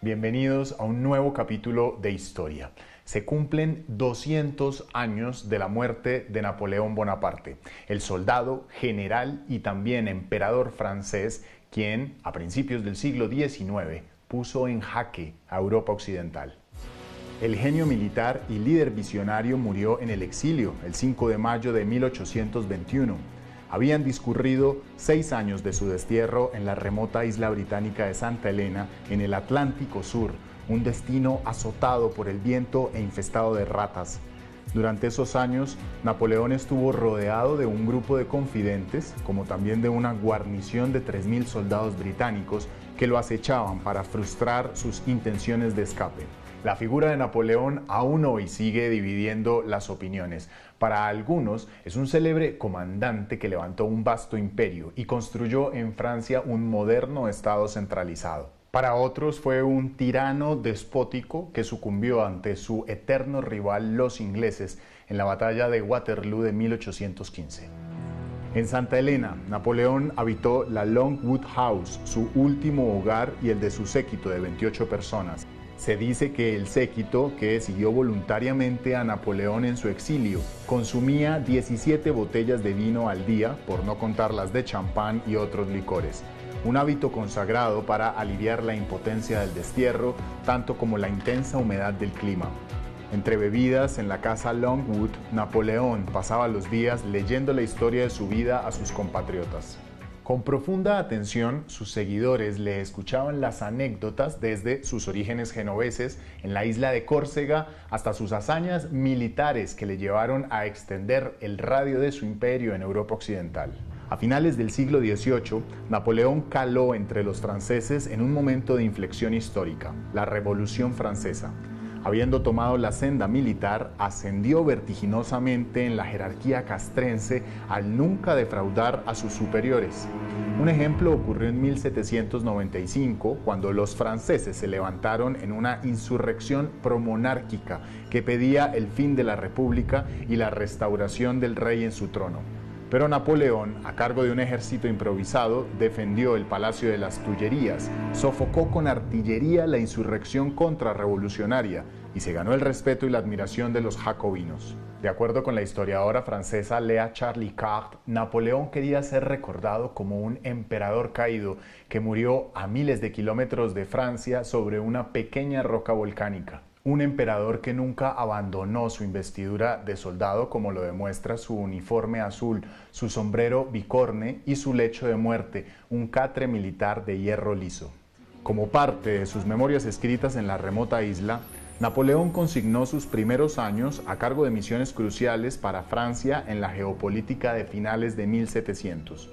Bienvenidos a un nuevo capítulo de historia. Se cumplen 200 años de la muerte de Napoleón Bonaparte, el soldado, general y también emperador francés, quien a principios del siglo XIX puso en jaque a Europa Occidental. El genio militar y líder visionario murió en el exilio el 5 de mayo de 1821 habían discurrido seis años de su destierro en la remota isla británica de Santa Elena, en el Atlántico Sur, un destino azotado por el viento e infestado de ratas. Durante esos años, Napoleón estuvo rodeado de un grupo de confidentes, como también de una guarnición de 3.000 soldados británicos que lo acechaban para frustrar sus intenciones de escape. La figura de Napoleón aún hoy sigue dividiendo las opiniones. Para algunos es un célebre comandante que levantó un vasto imperio y construyó en Francia un moderno Estado centralizado. Para otros fue un tirano despótico que sucumbió ante su eterno rival los ingleses en la batalla de Waterloo de 1815. En Santa Elena, Napoleón habitó la Longwood House, su último hogar y el de su séquito de 28 personas. Se dice que el séquito, que siguió voluntariamente a Napoleón en su exilio, consumía 17 botellas de vino al día, por no contar las de champán y otros licores. Un hábito consagrado para aliviar la impotencia del destierro, tanto como la intensa humedad del clima. Entre bebidas, en la casa Longwood, Napoleón pasaba los días leyendo la historia de su vida a sus compatriotas. Con profunda atención, sus seguidores le escuchaban las anécdotas desde sus orígenes genoveses en la isla de Córcega hasta sus hazañas militares que le llevaron a extender el radio de su imperio en Europa Occidental. A finales del siglo XVIII, Napoleón caló entre los franceses en un momento de inflexión histórica, la Revolución Francesa habiendo tomado la senda militar, ascendió vertiginosamente en la jerarquía castrense al nunca defraudar a sus superiores. Un ejemplo ocurrió en 1795, cuando los franceses se levantaron en una insurrección promonárquica que pedía el fin de la República y la restauración del rey en su trono. Pero Napoleón, a cargo de un ejército improvisado, defendió el Palacio de las Tullerías, sofocó con artillería la insurrección contrarrevolucionaria y se ganó el respeto y la admiración de los jacobinos. De acuerdo con la historiadora francesa Lea Charlie Cart, Napoleón quería ser recordado como un emperador caído que murió a miles de kilómetros de Francia sobre una pequeña roca volcánica un emperador que nunca abandonó su investidura de soldado como lo demuestra su uniforme azul, su sombrero bicorne y su lecho de muerte, un catre militar de hierro liso. Como parte de sus memorias escritas en la remota isla, Napoleón consignó sus primeros años a cargo de misiones cruciales para Francia en la geopolítica de finales de 1700.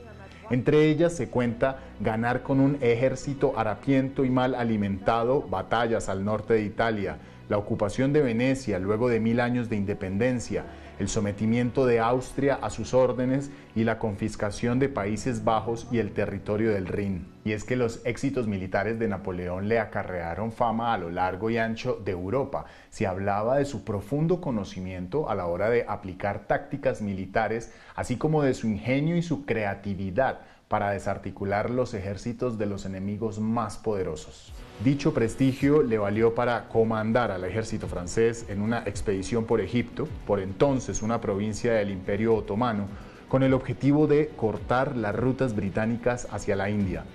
Entre ellas se cuenta ganar con un ejército harapiento y mal alimentado batallas al norte de Italia, la ocupación de Venecia luego de mil años de independencia, el sometimiento de Austria a sus órdenes y la confiscación de Países Bajos y el territorio del Rin. Y es que los éxitos militares de Napoleón le acarrearon fama a lo largo y ancho de Europa. Se hablaba de su profundo conocimiento a la hora de aplicar tácticas militares, así como de su ingenio y su creatividad para desarticular los ejércitos de los enemigos más poderosos. Dicho prestigio le valió para comandar al ejército francés en una expedición por Egipto, por entonces una provincia del Imperio Otomano, con el objetivo de cortar las rutas británicas hacia la India.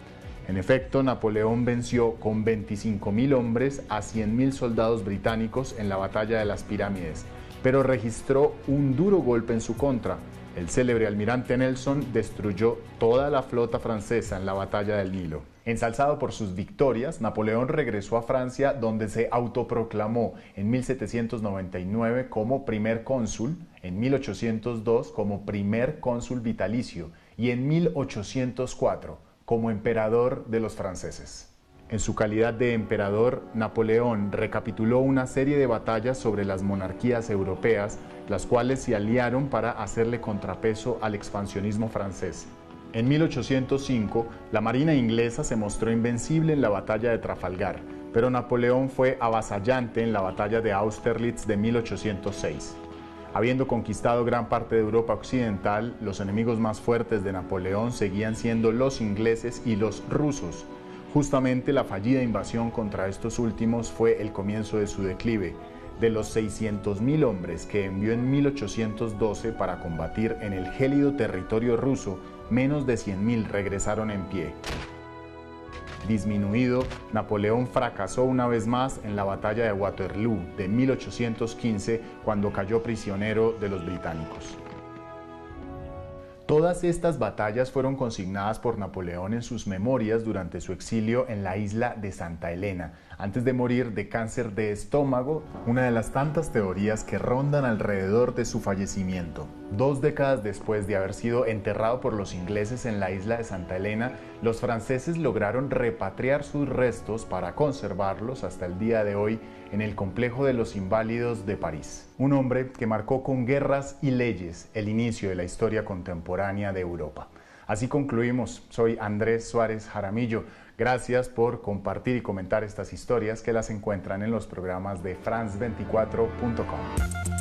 En efecto, Napoleón venció con 25.000 hombres a 100.000 soldados británicos en la batalla de las pirámides, pero registró un duro golpe en su contra. El célebre almirante Nelson destruyó toda la flota francesa en la batalla del Nilo. Ensalzado por sus victorias, Napoleón regresó a Francia donde se autoproclamó en 1799 como primer cónsul, en 1802 como primer cónsul vitalicio y en 1804 como emperador de los franceses. En su calidad de emperador, Napoleón recapituló una serie de batallas sobre las monarquías europeas, las cuales se aliaron para hacerle contrapeso al expansionismo francés. En 1805, la Marina inglesa se mostró invencible en la batalla de Trafalgar, pero Napoleón fue avasallante en la batalla de Austerlitz de 1806. Habiendo conquistado gran parte de Europa occidental, los enemigos más fuertes de Napoleón seguían siendo los ingleses y los rusos. Justamente la fallida invasión contra estos últimos fue el comienzo de su declive. De los 600.000 hombres que envió en 1812 para combatir en el gélido territorio ruso, menos de 100.000 regresaron en pie. Disminuido, Napoleón fracasó una vez más en la batalla de Waterloo de 1815 cuando cayó prisionero de los británicos. Todas estas batallas fueron consignadas por Napoleón en sus memorias durante su exilio en la isla de Santa Elena, antes de morir de cáncer de estómago, una de las tantas teorías que rondan alrededor de su fallecimiento. Dos décadas después de haber sido enterrado por los ingleses en la isla de Santa Elena, los franceses lograron repatriar sus restos para conservarlos hasta el día de hoy en el complejo de los inválidos de París. Un hombre que marcó con guerras y leyes el inicio de la historia contemporánea de Europa. Así concluimos. Soy Andrés Suárez Jaramillo. Gracias por compartir y comentar estas historias que las encuentran en los programas de france24.com.